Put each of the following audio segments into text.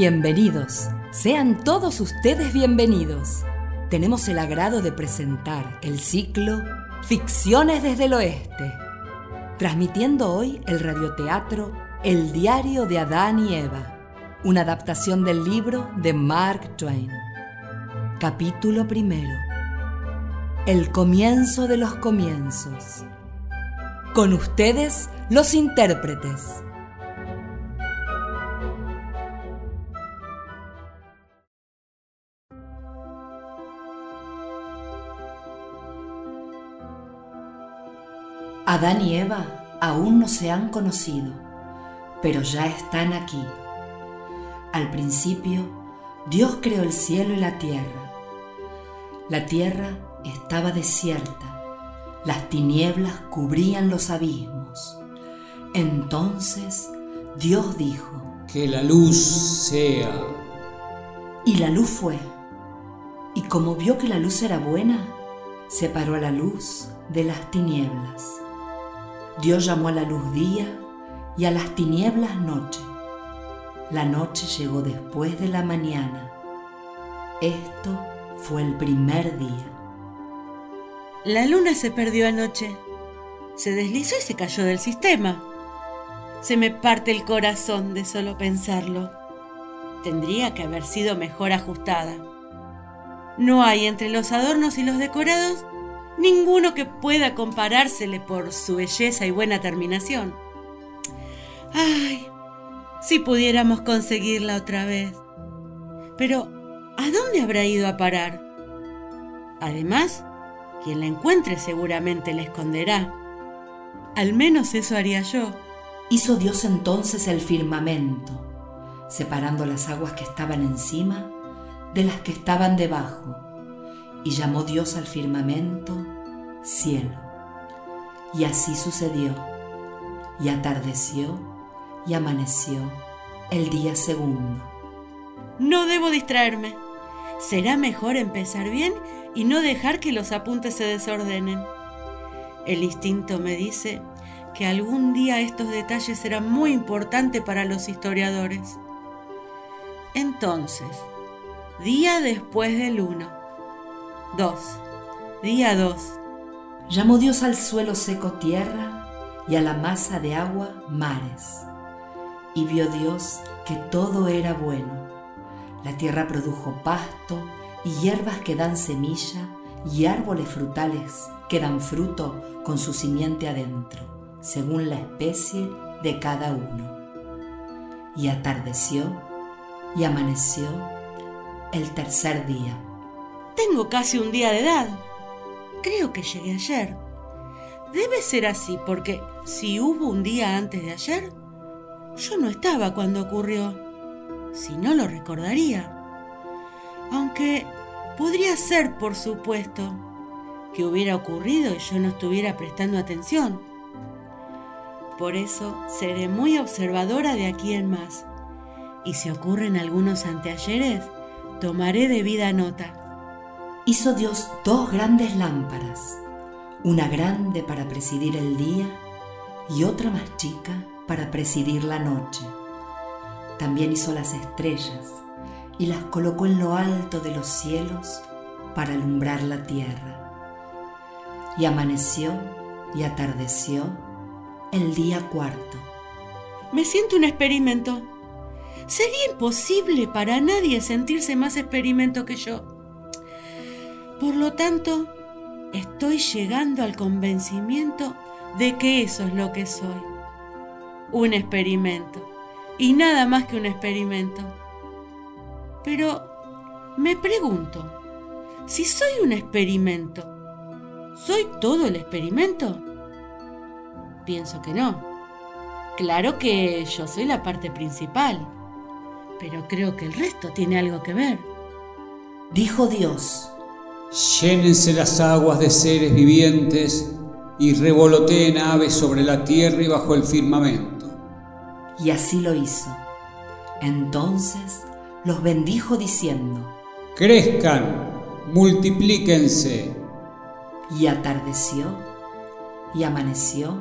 Bienvenidos, sean todos ustedes bienvenidos. Tenemos el agrado de presentar el ciclo Ficciones desde el Oeste, transmitiendo hoy el radioteatro El diario de Adán y Eva, una adaptación del libro de Mark Twain. Capítulo primero. El comienzo de los comienzos. Con ustedes, los intérpretes. Adán y Eva aún no se han conocido, pero ya están aquí. Al principio, Dios creó el cielo y la tierra. La tierra estaba desierta, las tinieblas cubrían los abismos. Entonces Dios dijo, Que la luz sea. Y la luz fue. Y como vio que la luz era buena, separó a la luz de las tinieblas. Dios llamó a la luz día y a las tinieblas noche. La noche llegó después de la mañana. Esto fue el primer día. La luna se perdió anoche. Se deslizó y se cayó del sistema. Se me parte el corazón de solo pensarlo. Tendría que haber sido mejor ajustada. No hay entre los adornos y los decorados ninguno que pueda comparársele por su belleza y buena terminación. Ay, si pudiéramos conseguirla otra vez. Pero, ¿a dónde habrá ido a parar? Además, quien la encuentre seguramente la esconderá. Al menos eso haría yo. Hizo Dios entonces el firmamento, separando las aguas que estaban encima de las que estaban debajo y llamó Dios al firmamento cielo. Y así sucedió. Y atardeció y amaneció el día segundo. No debo distraerme. Será mejor empezar bien y no dejar que los apuntes se desordenen. El instinto me dice que algún día estos detalles serán muy importantes para los historiadores. Entonces, día después del 1. 2. Día 2. Llamó Dios al suelo seco tierra y a la masa de agua mares. Y vio Dios que todo era bueno. La tierra produjo pasto y hierbas que dan semilla y árboles frutales que dan fruto con su simiente adentro, según la especie de cada uno. Y atardeció y amaneció el tercer día. Tengo casi un día de edad. Creo que llegué ayer. Debe ser así porque si hubo un día antes de ayer, yo no estaba cuando ocurrió. Si no lo recordaría. Aunque podría ser, por supuesto, que hubiera ocurrido y yo no estuviera prestando atención. Por eso seré muy observadora de aquí en más. Y si ocurren algunos anteayeres, tomaré debida nota hizo Dios dos grandes lámparas, una grande para presidir el día y otra más chica para presidir la noche. También hizo las estrellas y las colocó en lo alto de los cielos para alumbrar la tierra. Y amaneció y atardeció el día cuarto. Me siento un experimento. Sería imposible para nadie sentirse más experimento que yo. Por lo tanto, estoy llegando al convencimiento de que eso es lo que soy. Un experimento. Y nada más que un experimento. Pero me pregunto, si soy un experimento, ¿soy todo el experimento? Pienso que no. Claro que yo soy la parte principal, pero creo que el resto tiene algo que ver. Dijo Dios, Llénense las aguas de seres vivientes y revoloteen aves sobre la tierra y bajo el firmamento. Y así lo hizo. Entonces los bendijo diciendo, Crezcan, multiplíquense. Y atardeció y amaneció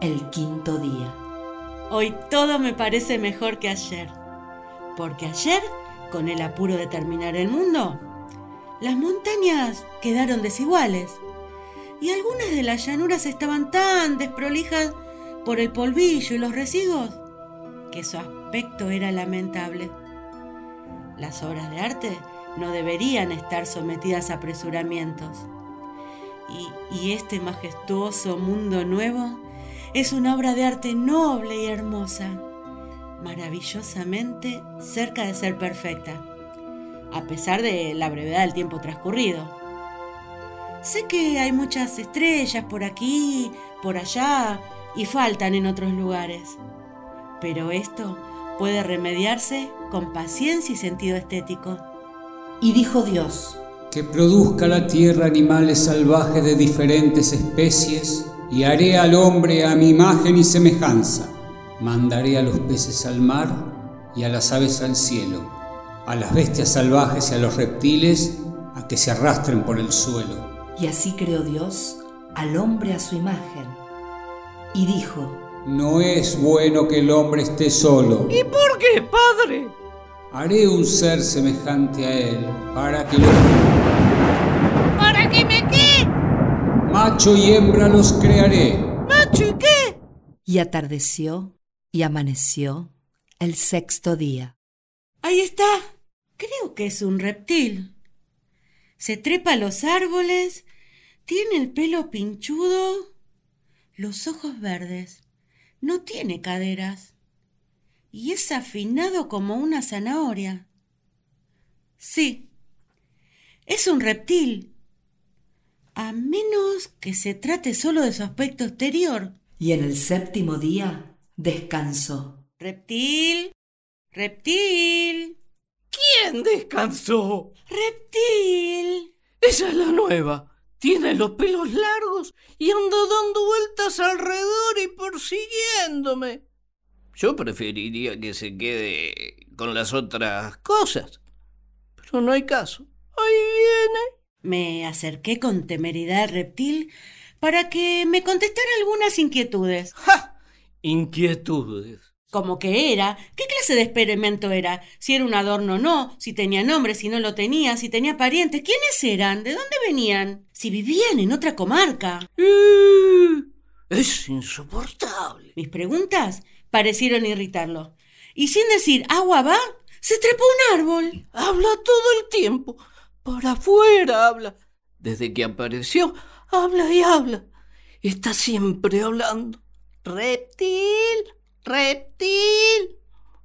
el quinto día. Hoy todo me parece mejor que ayer. Porque ayer, con el apuro de terminar el mundo, las montañas quedaron desiguales y algunas de las llanuras estaban tan desprolijas por el polvillo y los residuos que su aspecto era lamentable. Las obras de arte no deberían estar sometidas a apresuramientos. Y, y, este majestuoso mundo nuevo es una obra de arte noble y hermosa, maravillosamente cerca de ser perfecta, a pesar de la brevedad del tiempo transcurrido. Sé que hay muchas estrellas por aquí, por allá, y faltan en otros lugares, pero esto puede remediarse con paciencia y sentido estético. Y dijo Dios, que produzca la tierra animales salvajes de diferentes especies, y haré al hombre a mi imagen y semejanza. Mandaré a los peces al mar y a las aves al cielo, a las bestias salvajes y a los reptiles a que se arrastren por el suelo. Y así creó Dios al hombre a su imagen. Y dijo, No es bueno que el hombre esté solo. ¿Y por qué, padre? Haré un ser semejante a él para que lo... ¿Para que me qué? Macho y hembra los crearé. ¿Macho y qué? Y atardeció y amaneció el sexto día. Ahí está. Creo que es un reptil. Se trepa a los árboles, tiene el pelo pinchudo, los ojos verdes, no tiene caderas y es afinado como una zanahoria. Sí, es un reptil, a menos que se trate solo de su aspecto exterior. Y en el séptimo día descansó. Reptil, reptil, ¿Quién descansó? reptil. Esa es la nueva. Tiene los pelos largos y anda dando vueltas alrededor y persiguiéndome. Yo preferiría que se quede con las otras cosas. Pero no hay caso. Ahí viene. Me acerqué con temeridad al reptil para que me contestara algunas inquietudes. ¡Ja! Inquietudes. Como que era, qué clase de experimento era, si era un adorno o no, si tenía nombre, si no lo tenía, si tenía parientes, quiénes eran, de dónde venían, si vivían en otra comarca. Eh, Es insoportable. Mis preguntas parecieron irritarlo. Y sin decir agua va, se trepó un árbol. Habla todo el tiempo. Para afuera habla. Desde que apareció, habla y habla. Está siempre hablando. Reptil, reptil.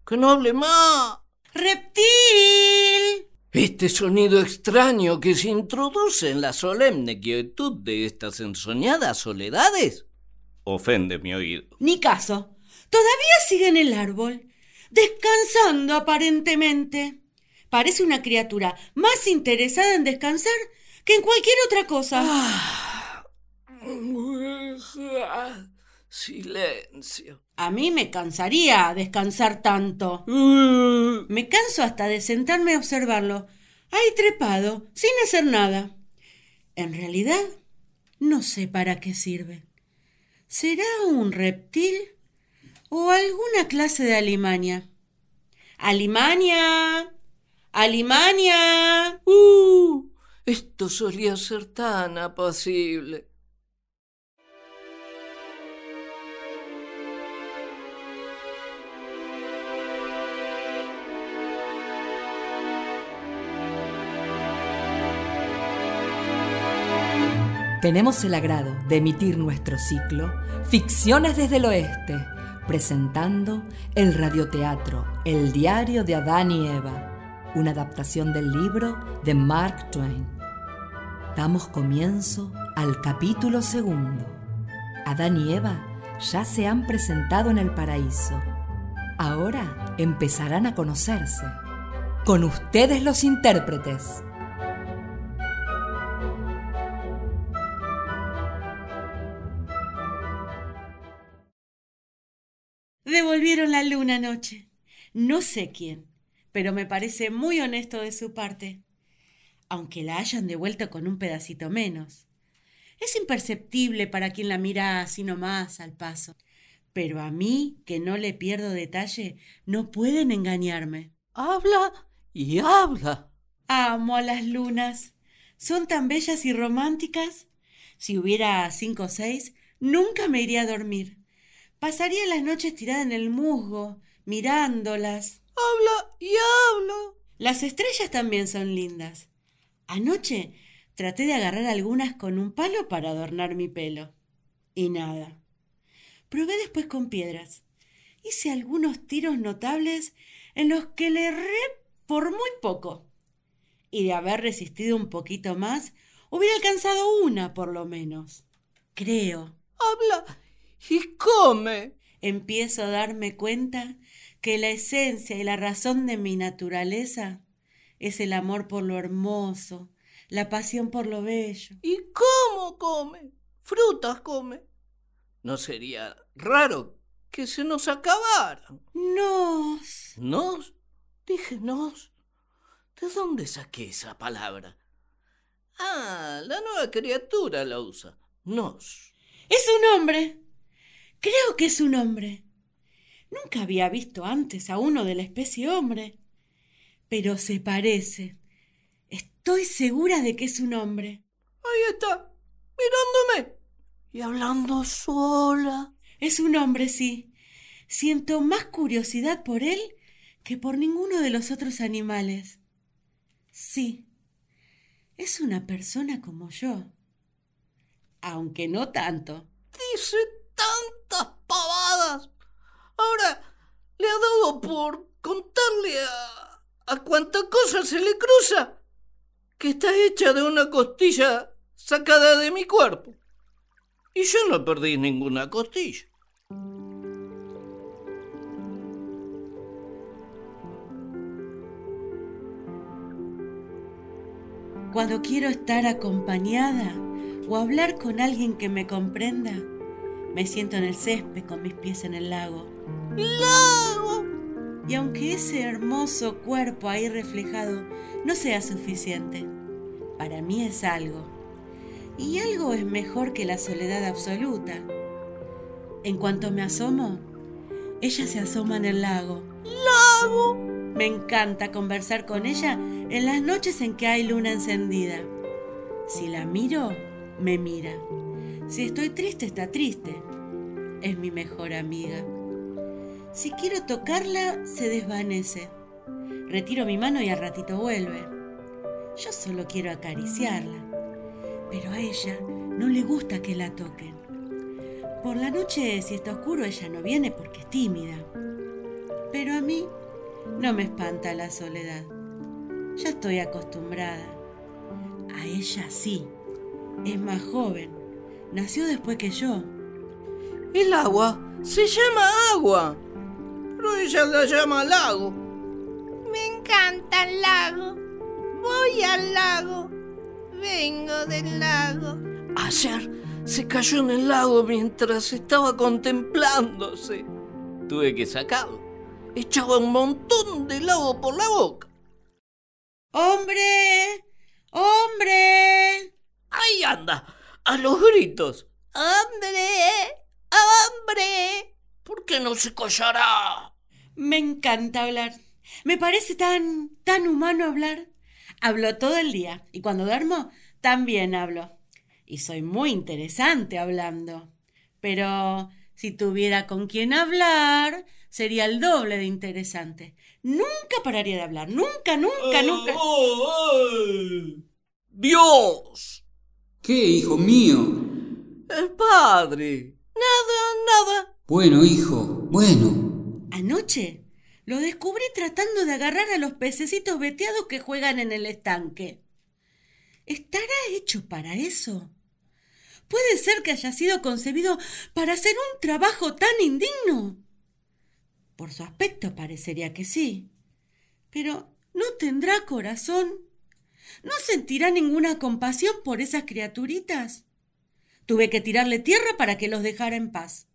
Que no hable más. ¡Reptil! Este sonido extraño que se introduce en la solemne quietud de estas ensoñadas soledades ofende mi oído. Ni caso. Todavía sigue en el árbol, descansando aparentemente. Parece una criatura más interesada en descansar que en cualquier otra cosa. Silencio. A mí me cansaría descansar tanto. Me canso hasta de sentarme a observarlo, ahí trepado, sin hacer nada. En realidad, no sé para qué sirve. ¿Será un reptil o alguna clase de alimaña? ¡Alimaña! ¡Alimaña! Uh, esto solía ser tan apacible. Tenemos el agrado de emitir nuestro ciclo Ficciones desde el Oeste, presentando el radioteatro El diario de Adán y Eva, una adaptación del libro de Mark Twain. Damos comienzo al capítulo segundo. Adán y Eva ya se han presentado en el paraíso. Ahora empezarán a conocerse. Con ustedes los intérpretes. Devolvieron la luna anoche. No sé quién, pero me parece muy honesto de su parte. Aunque la hayan devuelto con un pedacito menos. Es imperceptible para quien la mira así nomás al paso. Pero a mí, que no le pierdo detalle, no pueden engañarme. Habla y habla. Amo a las lunas. Son tan bellas y románticas. Si hubiera cinco o seis, nunca me iría a dormir. Pasaría las noches tirada en el musgo, mirándolas. Habla y habla. Las estrellas también son lindas. Anoche traté de agarrar algunas con un palo para adornar mi pelo. Y nada. Probé después con piedras. Hice algunos tiros notables en los que le erré por muy poco. Y de haber resistido un poquito más, hubiera alcanzado una por lo menos. Creo. Habla y come. Empiezo a darme cuenta que la esencia y la razón de mi naturaleza es el amor por lo hermoso, la pasión por lo bello. ¿Y cómo come? Frutas come. ¿No sería raro que se nos acabaran? Nos. ¿Nos? Dije nos. ¿De dónde saqué esa palabra? Ah, la nueva criatura la usa. Nos. Es un hombre. Creo que es un hombre. Nunca había visto antes a uno de la especie hombre. Pero se parece. Estoy segura de que es un hombre. Ahí está, mirándome y hablando sola. Es un hombre, sí. Siento más curiosidad por él que por ninguno de los otros animales. Sí, es una persona como yo. Aunque no tanto. Dice pavadas. Ahora le ha dado por contarle a, a cuánta cosa se le cruza que está hecha de una costilla sacada de mi cuerpo. Y yo no perdí ninguna costilla. Cuando quiero estar acompañada o hablar con alguien que me comprenda, me siento en el césped con mis pies en el lago. ¡Lago! Y aunque ese hermoso cuerpo ahí reflejado no sea suficiente, para mí es algo. Y algo es mejor que la soledad absoluta. En cuanto me asomo, ella se asoma en el lago. ¡Lago! Me encanta conversar con ella en las noches en que hay luna encendida. Si la miro, me mira. Si estoy triste, está triste. Es mi mejor amiga. Si quiero tocarla, se desvanece. Retiro mi mano y al ratito vuelve. Yo solo quiero acariciarla. Pero a ella no le gusta que la toquen. Por la noche, si está oscuro, ella no viene porque es tímida. Pero a mí no me espanta la soledad. Ya estoy acostumbrada. A ella sí. Es más joven. Nació después que yo. El agua se llama agua. Pero ella la llama lago. Me encanta el lago. Voy al lago. Vengo del lago. Ayer se cayó en el lago mientras estaba contemplándose. Tuve que sacarlo. Echaba un montón de lago por la boca. ¡Hombre! ¡Hombre! Ahí anda, a los gritos. ¡Hombre! ¡Hombre! ¿Por qué no se callará? Me encanta hablar. Me parece tan, tan humano hablar. Hablo todo el día y cuando duermo también hablo. Y soy muy interesante hablando. Pero si tuviera con quién hablar, sería el doble de interesante. Nunca pararía de hablar. Nunca, nunca, nunca. ¡Dios! ¿Qué, hijo mío? El padre. Nada, nada. Bueno, hijo, bueno. Anoche lo descubrí tratando de agarrar a los pececitos veteados que juegan en el estanque. ¿Estará hecho para eso? ¿Puede ser que haya sido concebido para hacer un trabajo tan indigno? Por su aspecto parecería que sí. Pero ¿no tendrá corazón? ¿No sentirá ninguna compasión por esas criaturitas? Tuve que tirarle tierra para que los dejara en paz.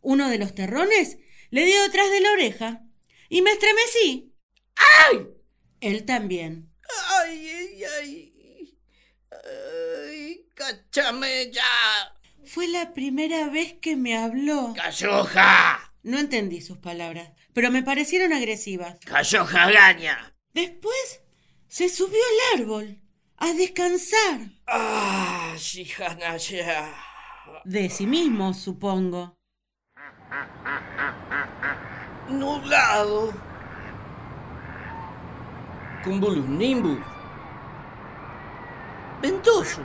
Uno de los terrones le dio detrás de la oreja y me estremecí. ¡Ay! Él también. ¡Ay, ay, ay! ¡Ay, cáchame ya! Fue la primera vez que me habló. ¡Calloja! No entendí sus palabras, pero me parecieron agresivas. ¡Cayó jagaña! Después se subió al árbol a descansar. ¡Ah, Shihanaya! De sí mismo, supongo. Nublado. Nimbus. Ventoso.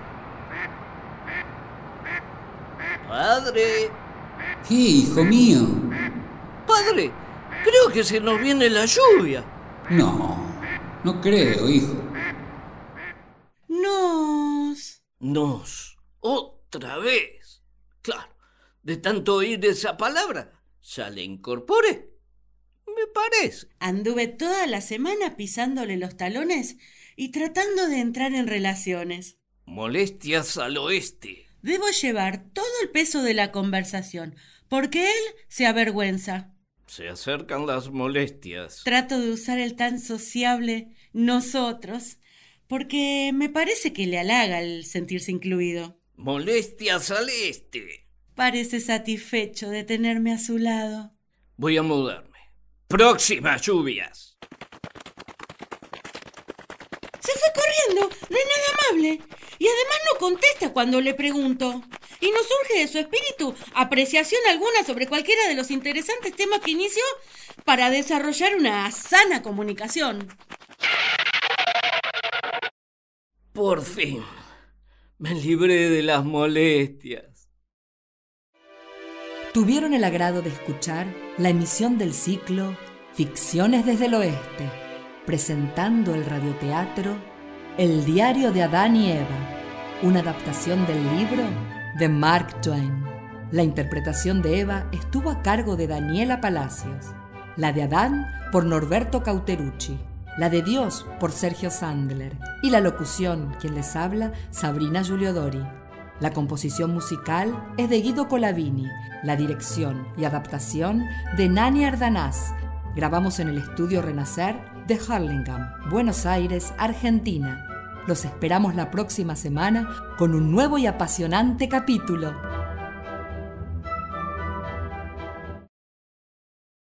Padre. ¿Qué, hijo mío? Padre, creo que se nos viene la lluvia. No, no creo, hijo. Nos. Nos. Otra vez. Claro, de tanto oír esa palabra, ya le incorporé. Me parece. Anduve toda la semana pisándole los talones y tratando de entrar en relaciones. Molestias al oeste. Debo llevar todo el peso de la conversación, porque él se avergüenza. Se acercan las molestias. Trato de usar el tan sociable nosotros, porque me parece que le halaga el sentirse incluido. Molestias al este. Parece satisfecho de tenerme a su lado. Voy a mudarme. Próximas lluvias. Se fue corriendo. No es nada amable. Y además no contesta cuando le pregunto. Y no surge de su espíritu apreciación alguna sobre cualquiera de los interesantes temas que inició para desarrollar una sana comunicación. Por fin, me libré de las molestias. Tuvieron el agrado de escuchar la emisión del ciclo Ficciones desde el Oeste, presentando el radioteatro El diario de Adán y Eva, una adaptación del libro de Mark Twain. La interpretación de Eva estuvo a cargo de Daniela Palacios, la de Adán por Norberto Cauterucci, la de Dios por Sergio Sandler y la locución, quien les habla, Sabrina Giuliodori. La composición musical es de Guido Colavini, la dirección y adaptación de Nani Ardanaz. Grabamos en el estudio Renacer de Harlingham, Buenos Aires, Argentina. Los esperamos la próxima semana con un nuevo y apasionante capítulo.